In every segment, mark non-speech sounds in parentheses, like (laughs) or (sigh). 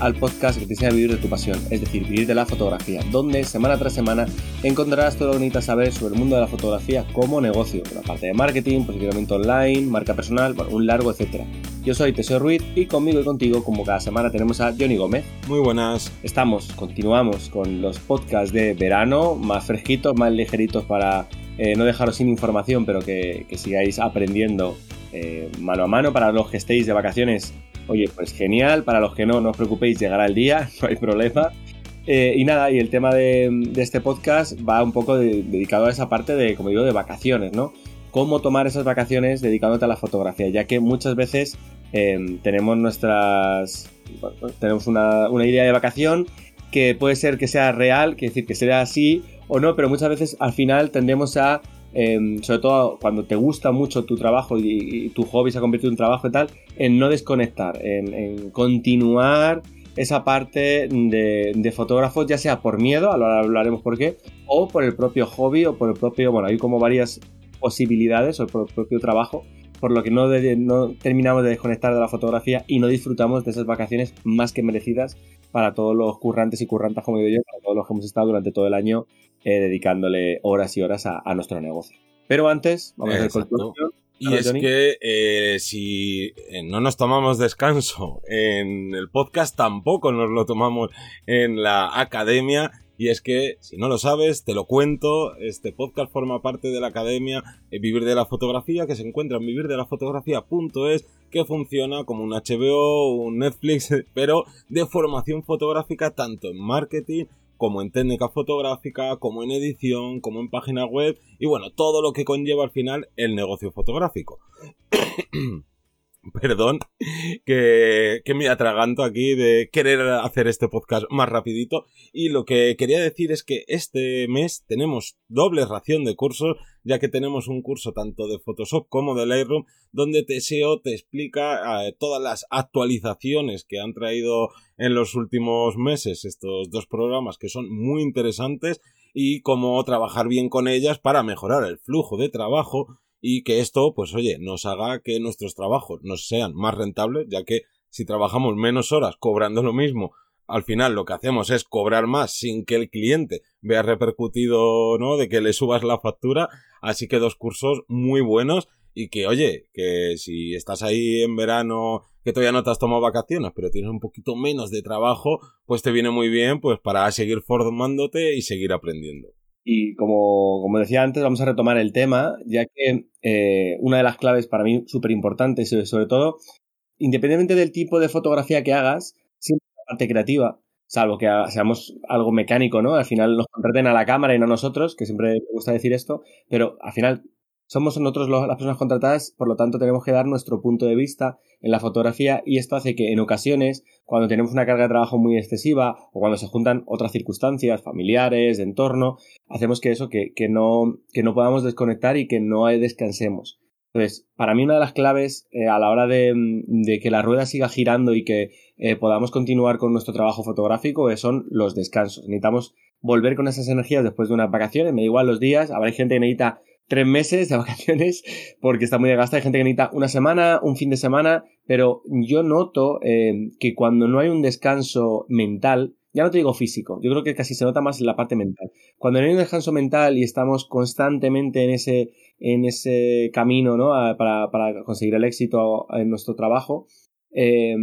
al podcast que te enseña a vivir de tu pasión, es decir, vivir de la fotografía, donde semana tras semana encontrarás todo lo que necesitas saber sobre el mundo de la fotografía como negocio, la parte de marketing, posicionamiento online, marca personal, bueno, un largo etcétera. Yo soy Teseo Ruiz y conmigo y contigo, como cada semana, tenemos a Johnny Gómez. Muy buenas. Estamos, continuamos con los podcasts de verano, más fresquitos, más ligeritos para eh, no dejaros sin información, pero que, sigáis aprendiendo eh, mano a mano para los que estéis de vacaciones Oye, pues genial, para los que no, no os preocupéis, llegará el día, (laughs) no hay problema. Eh, y nada, y el tema de, este podcast va un poco dedicado a esa parte de, como digo, de vacaciones, ¿no? Cómo tomar esas vacaciones dedicándote a la fotografía, ya que muchas veces em, tenemos nuestras. tenemos una, una idea de vacación que puede ser que sea real, que decir que sea así o no, pero muchas veces al final tendemos a Em, sobre todo cuando te gusta mucho tu trabajo y, tu hobby se ha convertido en un trabajo y tal, en no desconectar, en, continuar esa parte de, fotógrafos, ya sea por miedo, ahora hablaremos por qué, o por el propio hobby o por el propio, bueno, hay como varias posibilidades o por el propio trabajo, por lo que no, no terminamos de desconectar de la fotografía y no disfrutamos de esas vacaciones más que merecidas para todos los currantes y currantas, como digo yo, para todos los que hemos estado durante todo el año eh, dedicándole horas y horas a, nuestro negocio. Pero antes, vamos a hacer Y es que eh, si eh, no nos tomamos descanso en el podcast, tampoco nos lo tomamos en la academia. Y es que, si no lo sabes, te lo cuento, este podcast forma parte de la academia Vivir de la Fotografía, que se encuentra en vivirdelafotografía.es, que funciona como un HBO, un Netflix, (laughs) pero de formación fotográfica tanto en marketing como en técnica fotográfica, como en edición, como en página web y bueno, todo lo que conlleva al final el negocio fotográfico. (coughs) Perdón, que, que, me atraganto aquí de querer hacer este podcast más rapidito. Y lo que quería decir es que este mes tenemos doble ración de cursos, ya que tenemos un curso tanto de Photoshop como de Lightroom, donde TSEO te explica eh, todas las actualizaciones que han traído en los últimos meses estos dos programas que son muy interesantes y cómo trabajar bien con ellas para mejorar el flujo de trabajo y que esto, pues oye, nos haga que nuestros trabajos nos sean más rentables, ya que si trabajamos menos horas cobrando lo mismo, al final lo que hacemos es cobrar más sin que el cliente vea repercutido, ¿no? De que le subas la factura. Así que dos cursos muy buenos y que, oye, que si estás ahí en verano, que todavía no te has tomado vacaciones, pero tienes un poquito menos de trabajo, pues te viene muy bien, pues para seguir formándote y seguir aprendiendo. Y como, como decía antes, vamos a retomar el tema, ya que eh, una de las claves para mí súper importantes, sobre todo, independientemente del tipo de fotografía que hagas, parte creativa, salvo que seamos algo mecánico, ¿no? Al final nos contraten a la cámara y no a nosotros, que siempre me gusta decir esto, pero al final somos nosotros las personas contratadas, por lo tanto tenemos que dar nuestro punto de vista en la fotografía y esto hace que en ocasiones, cuando tenemos una carga de trabajo muy excesiva o cuando se juntan otras circunstancias familiares, de entorno, hacemos que eso, que, no, que no podamos desconectar y que no descansemos. Entonces, para mí una de las claves eh, a la hora de, que la rueda siga girando y que eh, podamos continuar con nuestro trabajo fotográfico eh, son los descansos. Necesitamos volver con esas energías después de unas vacaciones, me da igual los días, habrá gente que necesita tres meses de (laughs) vacaciones porque está muy desgastada. Hay gente que necesita una semana, un fin de semana, pero yo noto que cuando no hay un descanso mental, ya no te digo físico, yo creo que casi se nota más en la parte mental. Cuando no hay un descanso mental y estamos constantemente en ese, en ese camino ¿no? para, conseguir el éxito en nuestro trabajo, eh,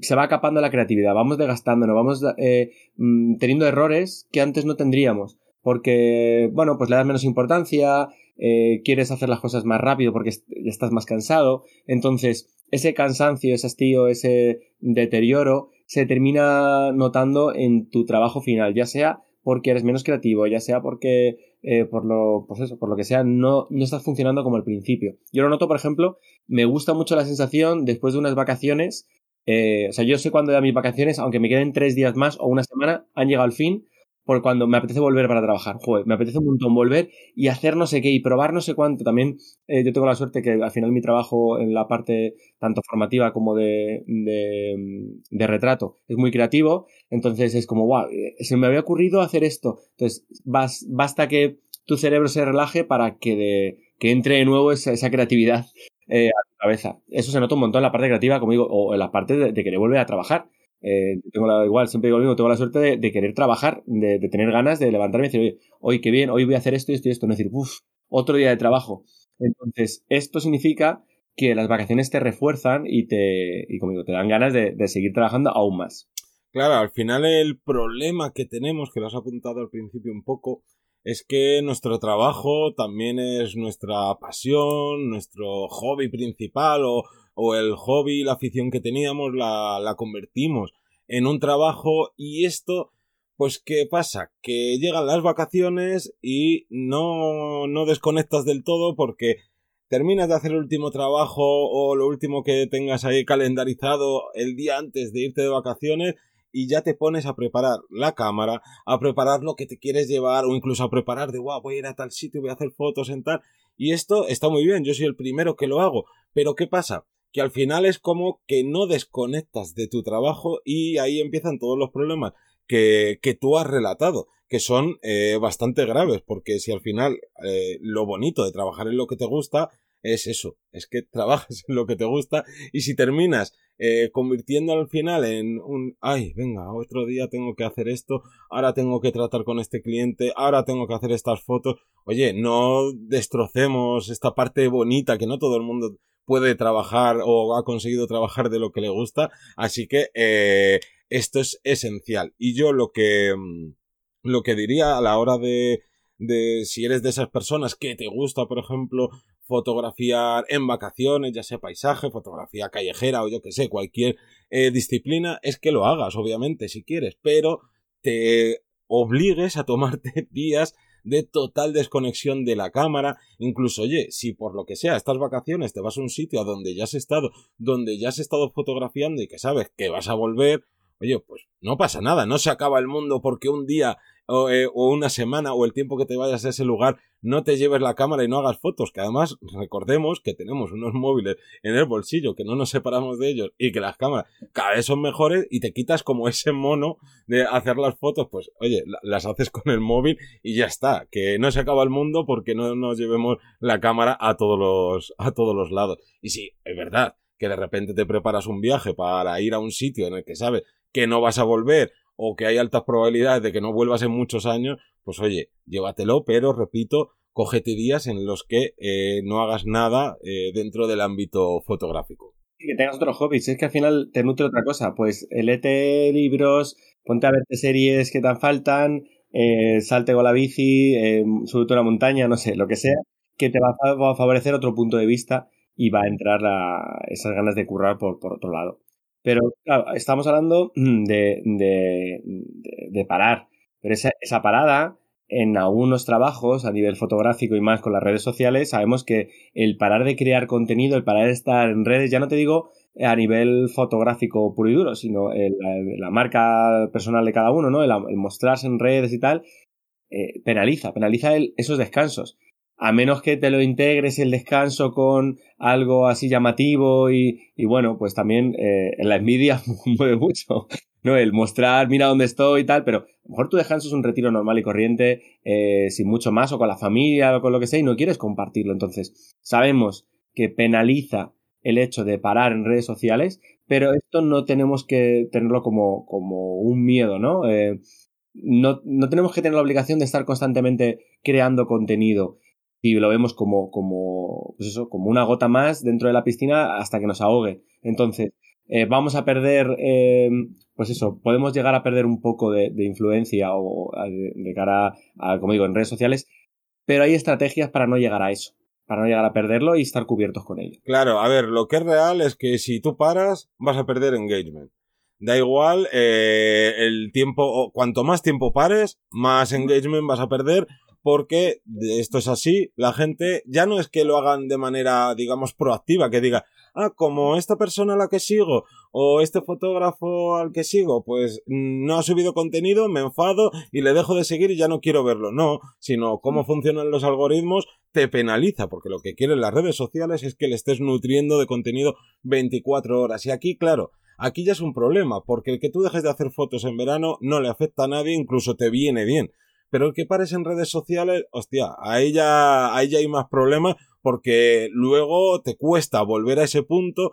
se va acapando la creatividad, vamos desgastándonos, vamos eh, mm, teniendo errores que antes no tendríamos porque, bueno, pues le das menos importancia, eh, quieres hacer las cosas más rápido porque ya estás más cansado, entonces ese cansancio, ese hastío, ese deterioro se termina notando en tu trabajo final, ya sea porque eres menos creativo, ya sea porque eh, por lo, pues eso, por lo que sea, no, no estás funcionando como al principio. Yo lo noto, por ejemplo, me gusta mucho la sensación después de unas vacaciones, eh, o sea, yo sé cuándo ya mis vacaciones, aunque me queden tres días más o una semana, han llegado al fin, por cuando me apetece volver para trabajar. Joder, me apetece un montón volver y hacer no sé qué y probar no sé cuánto. También eh, yo tengo la suerte que al final mi trabajo en la parte tanto formativa como de, de, retrato es muy creativo. Entonces es como, wow, eh, se me había ocurrido hacer esto. Entonces basta que tu cerebro se relaje para que, de, que entre de nuevo esa, creatividad eh, a tu cabeza. Eso se nota un montón en la parte creativa, como digo, o en la parte de, de querer volver a trabajar. Eh, tengo la, igual, siempre digo tengo la suerte de, querer trabajar, de, tener ganas de levantarme y decir, oye, hoy qué bien, hoy voy a hacer esto y esto y esto, no decir, uff, otro día de trabajo. Entonces, esto significa que las vacaciones te refuerzan y te, y como te dan ganas de, seguir trabajando aún más. Claro, al final el problema que tenemos, que lo has apuntado al principio un poco, es que nuestro trabajo también es nuestra pasión, nuestro hobby principal o, o el hobby, la afición que teníamos, la, convertimos en un trabajo y esto pues ¿qué pasa? Que llegan las vacaciones y no, no desconectas del todo porque terminas de hacer el último trabajo o lo último que tengas ahí calendarizado el día antes de irte de vacaciones y ya te pones a preparar la cámara, a preparar lo que te quieres llevar o incluso a preparar de, guau, voy a ir a tal sitio, voy a hacer fotos en tal. Y esto está muy bien, yo soy el primero que lo hago. Pero ¿qué pasa? Que al final es como que no desconectas de tu trabajo y ahí empiezan todos los problemas que, que tú has relatado, que son eh, bastante graves, porque si al final eh, lo bonito de trabajar en lo que te gusta es eso, es que (laughs) trabajas en lo que te gusta y si terminas eh, convirtiendo al final en un, ay, venga, otro día tengo que hacer esto, ahora tengo que tratar con este cliente, ahora tengo que hacer estas fotos, oye, no destrocemos esta parte bonita que no todo el mundo puede trabajar o ha conseguido trabajar de lo que le gusta, así que eh, esto es esencial. Y yo lo que, mm, lo que diría a la hora de, de si eres de esas personas que te gusta, por ejemplo, fotografiar en vacaciones, ya sea paisaje, fotografía callejera o yo que sé, cualquier eh, disciplina, es que lo hagas, obviamente, si quieres, pero te obligues a tomarte (laughs) días de total desconexión de la cámara, incluso, oye, si por lo que sea estas vacaciones te vas a un sitio a donde ya has estado, donde ya has estado fotografiando y que sabes que vas a volver, oye, pues no pasa nada, no se acaba el mundo porque un día eh, o, una semana o el tiempo que te vayas a ese lugar no te lleves la cámara y no hagas fotos, que además recordemos que tenemos unos móviles en el bolsillo, que no nos separamos de ellos y que las cámaras cada vez son mejores y te quitas como ese mono de hacer las fotos, pues oye, las haces con el móvil y ya está, que no se acaba el mundo porque no nos llevemos la cámara a todos los, a todos los lados. Y sí, es verdad que de repente te preparas un viaje para ir a un sitio en el que sabes que no vas a volver o que hay altas probabilidades de que no vuelvas en muchos años, pues oye, llévatelo, pero repito, cógete días en los que eh, no hagas nada eh, dentro del ámbito fotográfico. Y que tengas otros hobbies, es que al final te nutre otra cosa, pues léete libros, ponte a verte series que te faltan, eh, salte con la bici, eh, sube a la montaña, no sé, lo que sea, que te va a favorecer otro punto de vista y va a entrar esas ganas de currar por otro lado. Pero claro, estamos hablando de, de, de, parar. Pero esa, esa, parada, en algunos trabajos a nivel fotográfico y más con las redes sociales, sabemos que el parar de crear contenido, el parar de estar en redes, ya no te digo a nivel fotográfico puro y duro, sino la marca personal de cada uno, ¿no? El, mostrarse en redes y tal, eh, penaliza, penaliza esos descansos a menos que te lo integres el descanso con algo así llamativo y, y bueno, pues también eh, en la envidia (laughs) mueve mucho, ¿no? El mostrar, mira dónde estoy y tal, pero a lo mejor tu descanso es un retiro normal y corriente, eh, sin mucho más, o con la familia o con lo que sea, y no quieres compartirlo. Entonces, sabemos que penaliza el hecho de parar en redes sociales, pero esto no tenemos que tenerlo como, como un miedo, ¿no? Eh, no, no tenemos que tener la obligación de estar constantemente creando contenido y lo vemos como, como, pues eso, como una gota más dentro de la piscina hasta que nos ahogue. Entonces, eh, vamos a perder, eh, pues eso, podemos llegar a perder un poco de, influencia o de, cara a, como digo, en redes sociales, pero hay estrategias para no llegar a eso, para no llegar a perderlo y estar cubiertos con ello. Claro, a ver, lo que es real es que si tú paras, vas a perder engagement. Da igual eh, el tiempo, cuanto más tiempo pares, más engagement vas a perder porque esto es así, la gente ya no es que lo hagan de manera, digamos, proactiva, que diga, ah, como esta persona a la que sigo o este fotógrafo al que sigo, pues mm, no ha subido contenido, me enfado y le dejo de seguir y ya no quiero verlo. No, sino cómo mm. funcionan los algoritmos te penaliza, porque lo que quieren las redes sociales es que le estés nutriendo de contenido 24 horas. Y aquí, claro, aquí ya es un problema, porque el que tú dejes de hacer fotos en verano no le afecta a nadie, incluso te viene bien pero el que pares en redes sociales, hostia, ahí ya, ahí ya hay más problemas porque luego te cuesta volver a ese punto.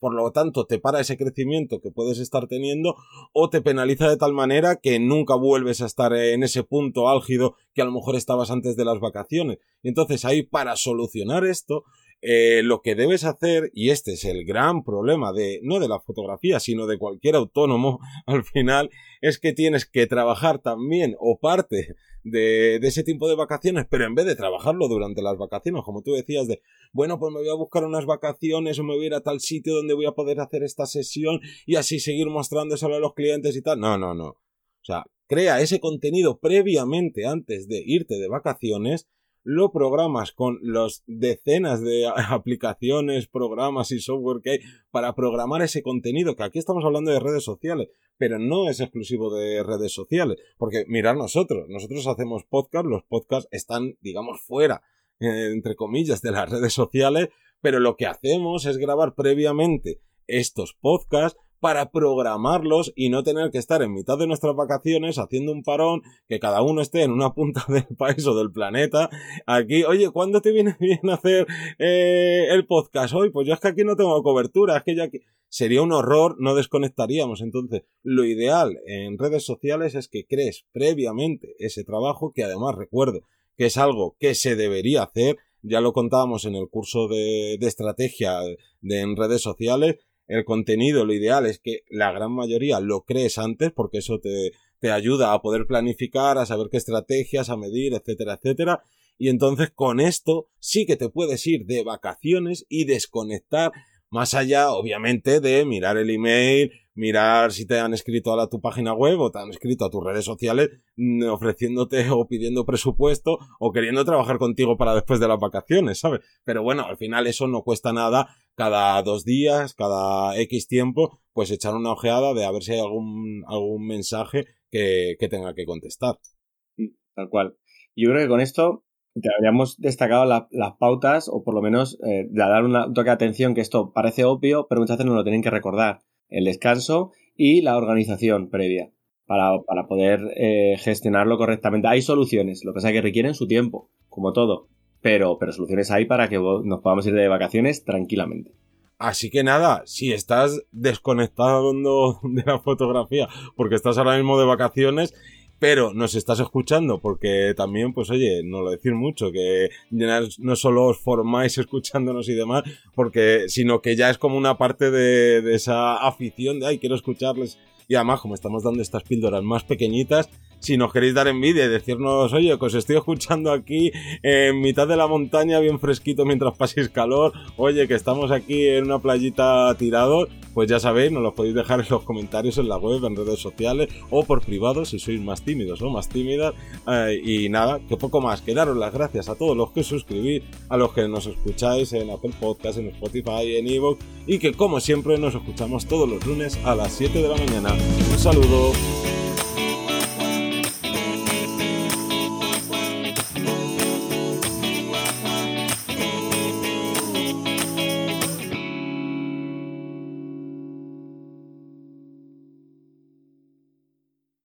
por lo tanto te para ese crecimiento que puedes estar teniendo o te penaliza de tal manera que nunca vuelves a estar en ese punto álgido que a lo mejor estabas antes de las vacaciones. Entonces ahí para solucionar esto eh, lo que debes hacer, y este es el gran problema de, no de la fotografía, sino de cualquier autónomo (laughs) al final, es que tienes que trabajar también o parte de, de, ese tiempo de vacaciones, pero en vez de trabajarlo durante las vacaciones, como tú decías, de, bueno, pues me voy a buscar unas vacaciones o me voy a ir a tal sitio donde voy a poder hacer esta sesión y así seguir mostrándoselo a los clientes y tal. No, no, no. O sea, crea ese contenido previamente antes de irte de vacaciones lo programas con los decenas de (laughs) aplicaciones, programas y software que hay para programar ese contenido, que aquí estamos hablando de redes sociales, pero no es exclusivo de redes sociales, porque mirad nosotros, nosotros hacemos podcast, los podcasts están, digamos, fuera, eh, entre comillas, de las redes sociales, pero lo que hacemos es grabar previamente estos podcasts para programarlos y no tener que estar en mitad de nuestras vacaciones haciendo un parón, que cada uno esté en una punta (laughs) del país o del planeta. Aquí, oye, ¿cuándo te viene bien hacer eh, el podcast hoy? Pues yo es que aquí no tengo cobertura, es que ya aquí... Sería un horror, no desconectaríamos. Entonces, lo ideal en redes sociales es que crees previamente ese trabajo, que además recuerdo que es algo que se debería hacer, ya lo contábamos en el curso de, de estrategia de, en redes sociales, el contenido, lo ideal es que la gran mayoría lo crees antes, porque eso te, te ayuda a poder planificar, a saber qué estrategias, a medir, etcétera, etcétera. Y entonces con esto sí que te puedes ir de vacaciones y desconectar más allá, obviamente, de mirar el email, mirar si te han escrito a tu página web o te han escrito a tus redes sociales mm, ofreciéndote (laughs) o pidiendo presupuesto o queriendo trabajar contigo para después de las vacaciones, ¿sabes? Pero bueno, al final eso no cuesta nada cada dos días, cada X tiempo, pues echar una ojeada de a ver si hay algún, algún mensaje que, que tenga que contestar. Tal cual. Yo creo que con esto te habríamos destacado las pautas o por lo menos eh, dar un toque de atención que esto parece obvio, pero muchas veces no lo tienen que recordar el descanso y la organización previa para, para poder eh, gestionarlo correctamente. Hay soluciones, lo que pasa es que requieren su tiempo, como todo, pero, pero soluciones hay para que nos podamos ir de vacaciones tranquilamente. Así que nada, si estás desconectado (laughs) de la fotografía porque estás ahora mismo de vacaciones pero nos estás escuchando porque también, pues oye, no lo decir mucho, que no solo os formáis (laughs) escuchándonos y demás, porque, sino que ya es como una parte de, de esa afición de, ay, quiero escucharles. Y además, como estamos dando estas píldoras más pequeñitas, si nos queréis dar envidia y decirnos, oye, que os estoy escuchando aquí en mitad de la montaña, bien fresquito mientras paséis calor, oye, que estamos aquí en una playita tirados, pues ya sabéis, nos lo podéis dejar en los comentarios en la web, en redes sociales o por privado si sois más tímidos o más tímidas. Eh, y nada, que poco más, que daros las gracias a todos los que suscribís, a los que nos escucháis en Apple Podcast, en Spotify, en Evox y que como siempre nos escuchamos todos los lunes a las 7 de la mañana. Un saludo.